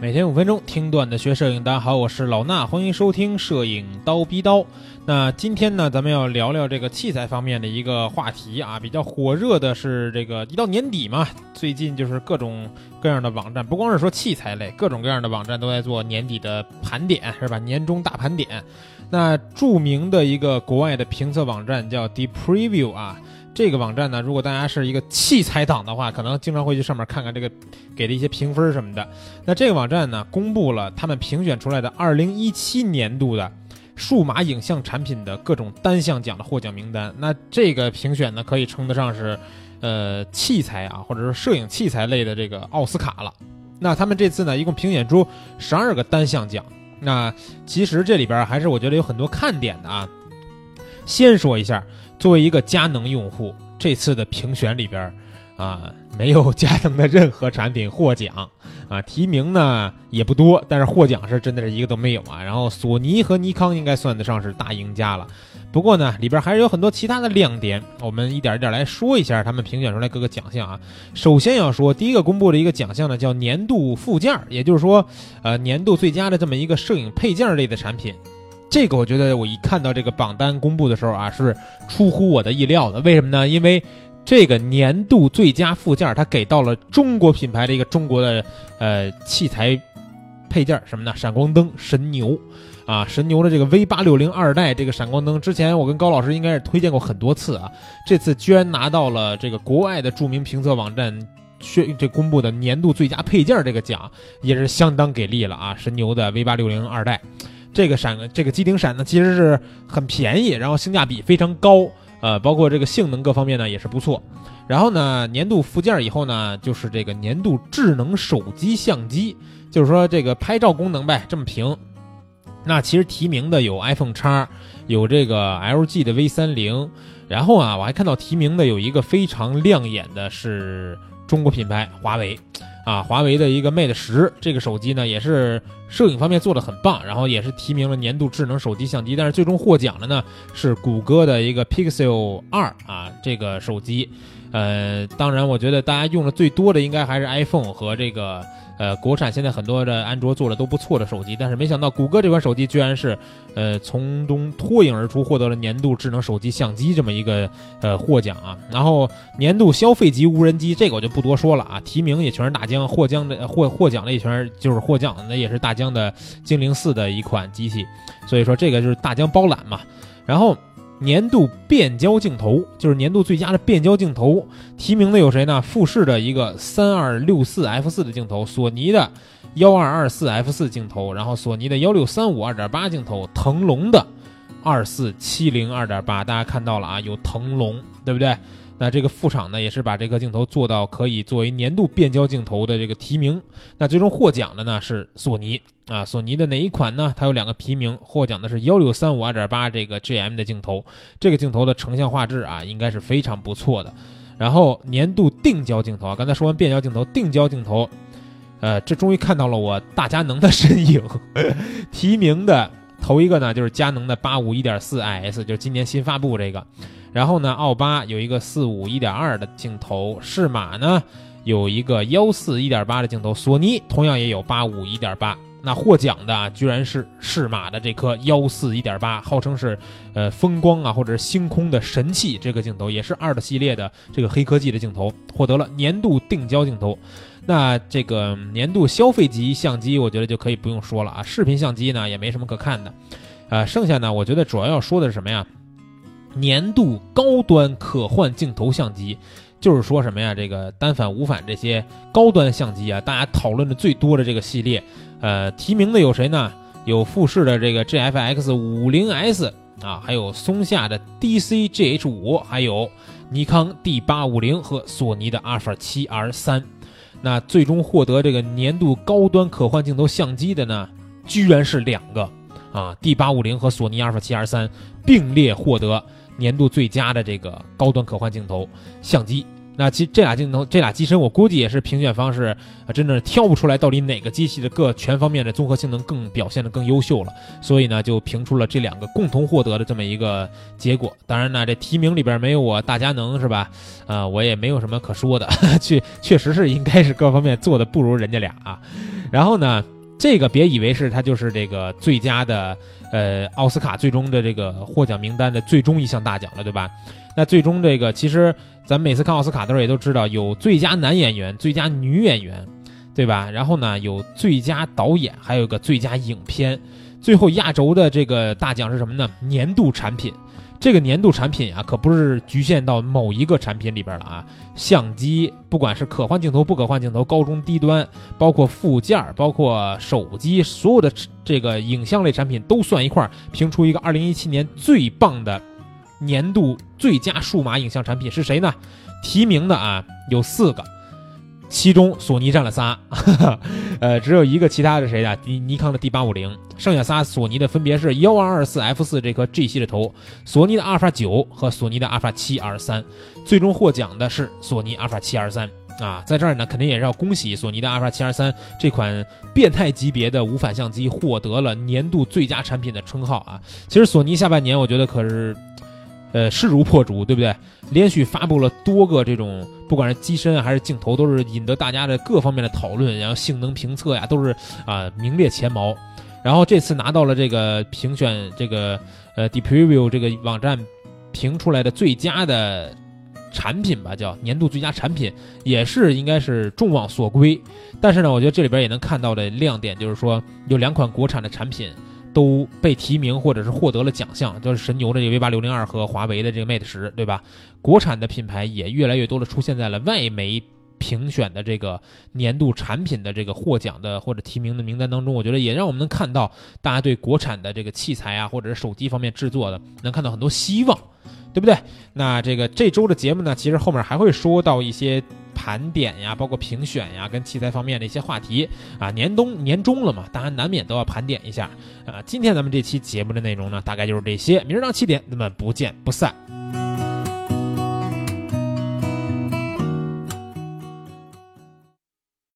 每天五分钟听段子学摄影，大家好，我是老衲，欢迎收听摄影刀逼刀。那今天呢，咱们要聊聊这个器材方面的一个话题啊，比较火热的是这个一到年底嘛，最近就是各种各样的网站，不光是说器材类，各种各样的网站都在做年底的盘点，是吧？年终大盘点。那著名的一个国外的评测网站叫 Deep Preview 啊。这个网站呢，如果大家是一个器材党的话，可能经常会去上面看看这个给的一些评分什么的。那这个网站呢，公布了他们评选出来的2017年度的数码影像产品的各种单项奖的获奖名单。那这个评选呢，可以称得上是，呃，器材啊，或者是摄影器材类的这个奥斯卡了。那他们这次呢，一共评选出十二个单项奖。那其实这里边还是我觉得有很多看点的啊。先说一下。作为一个佳能用户，这次的评选里边，啊，没有佳能的任何产品获奖，啊，提名呢也不多，但是获奖是真的是一个都没有啊。然后索尼和尼康应该算得上是大赢家了，不过呢，里边还是有很多其他的亮点，我们一点一点来说一下他们评选出来各个奖项啊。首先要说第一个公布的一个奖项呢，叫年度附件，也就是说，呃，年度最佳的这么一个摄影配件类的产品。这个我觉得我一看到这个榜单公布的时候啊，是出乎我的意料的。为什么呢？因为这个年度最佳附件它给到了中国品牌的一个中国的呃器材配件什么呢？闪光灯神牛啊，神牛的这个 V 八六零二代这个闪光灯，之前我跟高老师应该是推荐过很多次啊。这次居然拿到了这个国外的著名评测网站宣这公布的年度最佳配件这个奖，也是相当给力了啊！神牛的 V 八六零二代。这个闪这个机顶闪呢，其实是很便宜，然后性价比非常高，呃，包括这个性能各方面呢也是不错。然后呢，年度附件以后呢，就是这个年度智能手机相机，就是说这个拍照功能呗，这么评。那其实提名的有 iPhone 叉，有这个 LG 的 V 三零，然后啊，我还看到提名的有一个非常亮眼的是中国品牌华为。啊，华为的一个 Mate 十这个手机呢，也是摄影方面做的很棒，然后也是提名了年度智能手机相机，但是最终获奖的呢是谷歌的一个 Pixel 二啊这个手机。呃，当然我觉得大家用的最多的应该还是 iPhone 和这个。呃，国产现在很多的安卓做的都不错的手机，但是没想到谷歌这款手机居然是，呃，从中脱颖而出，获得了年度智能手机相机这么一个呃获奖啊。然后年度消费级无人机这个我就不多说了啊，提名也全是大疆，获奖的获获奖的也全是就是获奖的也是大疆的精灵四的一款机器，所以说这个就是大疆包揽嘛。然后。年度变焦镜头就是年度最佳的变焦镜头，提名的有谁呢？富士的一个三二六四 f 四的镜头，索尼的幺二二四 f 四镜头，然后索尼的幺六三五二点八镜头，腾龙的二四七零二点八，大家看到了啊，有腾龙，对不对？那这个副厂呢，也是把这个镜头做到可以作为年度变焦镜头的这个提名。那最终获奖的呢是索尼啊，索尼的哪一款呢？它有两个提名，获奖的是幺六三五二点八这个 GM 的镜头，这个镜头的成像画质啊，应该是非常不错的。然后年度定焦镜头啊，刚才说完变焦镜头，定焦镜头，呃，这终于看到了我大佳能的身影。提名的头一个呢，就是佳能的八五一点四 IS，就是今年新发布这个。然后呢，奥巴有一个四五一点二的镜头，适马呢有一个幺四一点八的镜头，索尼同样也有八五一点八。那获奖的居然是适马的这颗幺四一点八，号称是呃风光啊或者是星空的神器，这个镜头也是二的系列的这个黑科技的镜头，获得了年度定焦镜头。那这个年度消费级相机，我觉得就可以不用说了啊，视频相机呢也没什么可看的。呃，剩下呢，我觉得主要要说的是什么呀？年度高端可换镜头相机，就是说什么呀？这个单反、无反这些高端相机啊，大家讨论的最多的这个系列，呃，提名的有谁呢？有富士的这个 GFX 五零 S 啊，还有松下的 DC GH 五，还有尼康 D 八五零和索尼的阿尔法七 R 三。那最终获得这个年度高端可换镜头相机的呢，居然是两个啊，D 八五零和索尼阿尔法七 R 三并列获得。年度最佳的这个高端可换镜头相机，那其实这俩镜头、这俩机身，我估计也是评选方是啊，真的挑不出来到底哪个机器的各全方面的综合性能更表现的更优秀了，所以呢，就评出了这两个共同获得的这么一个结果。当然呢，这提名里边没有我大佳能是吧？啊，我也没有什么可说的，确确实是应该是各方面做的不如人家俩啊。然后呢，这个别以为是它就是这个最佳的呃奥斯卡最终的这个获奖名单的最终一项大奖了，对吧？那最终这个其实咱每次看奥斯卡的时候也都知道有最佳男演员、最佳女演员，对吧？然后呢有最佳导演，还有个最佳影片，最后压轴的这个大奖是什么呢？年度产品。这个年度产品啊，可不是局限到某一个产品里边了啊！相机，不管是可换镜头、不可换镜头、高中低端，包括附件，包括手机，所有的这个影像类产品都算一块儿，评出一个二零一七年最棒的年度最佳数码影像产品是谁呢？提名的啊有四个。其中索尼占了仨，呃，只有一个其他的谁呀？尼尼康的 D 八五零，剩下仨索尼的分别是幺二二四 F 四这颗 G 系的头，索尼的阿尔法九和索尼的阿尔法七 R 三。最终获奖的是索尼阿尔法七 R 三啊，在这儿呢，肯定也是要恭喜索尼的阿尔法七 R 三这款变态级别的无反相机获得了年度最佳产品的称号啊。其实索尼下半年我觉得可是。呃，势如破竹，对不对？连续发布了多个这种，不管是机身还是镜头，都是引得大家的各方面的讨论，然后性能评测呀，都是啊名列前茅。然后这次拿到了这个评选这个呃 d e Preview 这个网站评出来的最佳的产品吧，叫年度最佳产品，也是应该是众望所归。但是呢，我觉得这里边也能看到的亮点就是说，有两款国产的产品。都被提名或者是获得了奖项，就是神牛的这个 V 八六零二和华为的这个 Mate 十，对吧？国产的品牌也越来越多的出现在了外媒评选的这个年度产品的这个获奖的或者提名的名单当中。我觉得也让我们能看到大家对国产的这个器材啊，或者是手机方面制作的，能看到很多希望，对不对？那这个这周的节目呢，其实后面还会说到一些。盘点呀，包括评选呀，跟器材方面的一些话题啊，年冬年终了嘛，大家难免都要盘点一下啊。今天咱们这期节目的内容呢，大概就是这些。明儿早上七点，咱们不见不散。